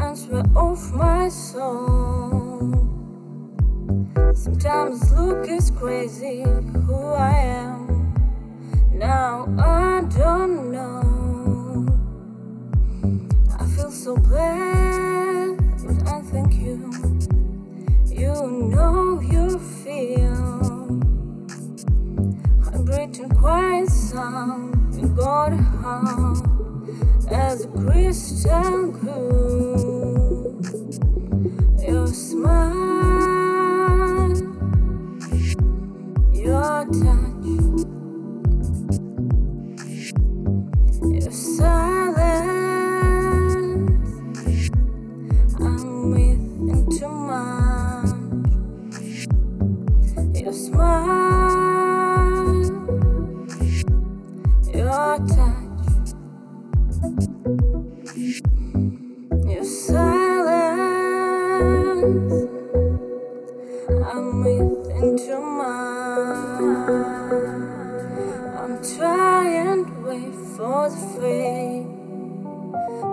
answer of my soul. Sometimes look is crazy who I am. Now I don't know. I feel so bad, but I thank you. You know you feel. I'm breathing quiet sound. You got a heart as a Christian grew. Your smile, your touch. I'm trying to wait for the free.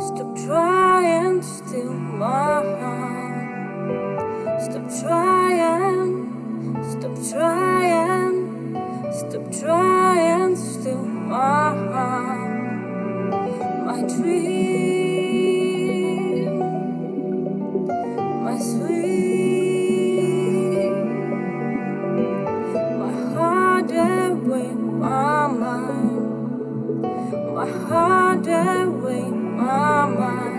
Stop trying to steal my heart. Stop trying, stop trying, stop trying to steal my heart. My dream. my heart My my mind.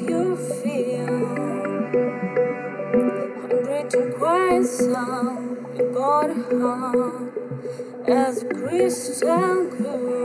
you feel. I'm breathing quiet sound, your body hung as a crystal.